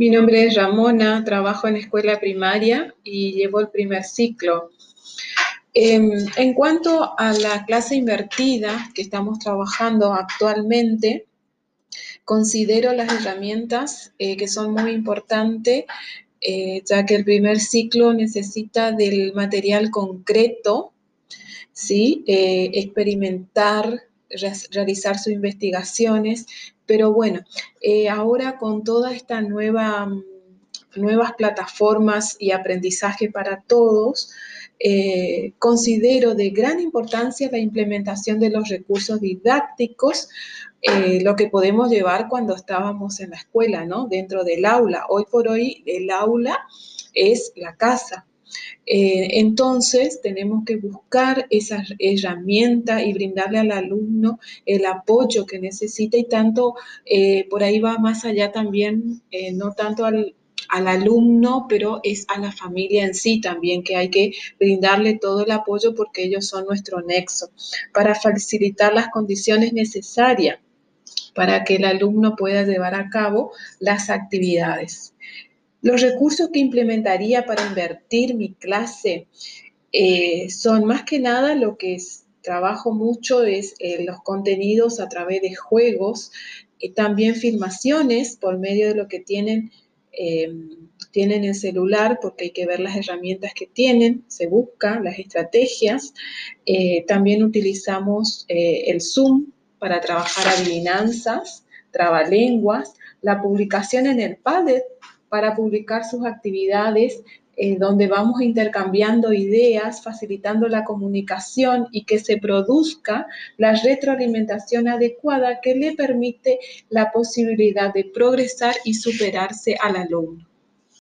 Mi nombre es Ramona, trabajo en escuela primaria y llevo el primer ciclo. Em, en cuanto a la clase invertida que estamos trabajando actualmente, considero las herramientas eh, que son muy importantes, eh, ya que el primer ciclo necesita del material concreto, ¿sí? Eh, experimentar, realizar sus investigaciones, pero bueno, eh, ahora con toda esta nueva, mm, nuevas plataformas y aprendizaje para todos, eh, considero de gran importancia la implementación de los recursos didácticos, eh, lo que podemos llevar cuando estábamos en la escuela, ¿no? Dentro del aula. Hoy por hoy el aula es la casa, eh, entonces, tenemos que buscar esa herramienta y brindarle al alumno el apoyo que necesita y tanto, eh, por ahí va más allá también, eh, no tanto al, al alumno, pero es a la familia en sí también que hay que brindarle todo el apoyo porque ellos son nuestro nexo para facilitar las condiciones necesarias para que el alumno pueda llevar a cabo las actividades. Los recursos que implementaría para invertir mi clase eh, son más que nada lo que trabajo mucho es eh, los contenidos a través de juegos, y también filmaciones por medio de lo que tienen, em, tienen en celular, porque hay que ver las herramientas que tienen, se busca las estrategias. Eh, también utilizamos el Zoom para trabajar adivinanzas, trabalenguas, la publicación en el Padlet para publicar sus actividades eh, donde vamos intercambiando ideas, facilitando la comunicación y que se produzca la retroalimentación adecuada que le permite la posibilidad de progresar y superarse al alumno.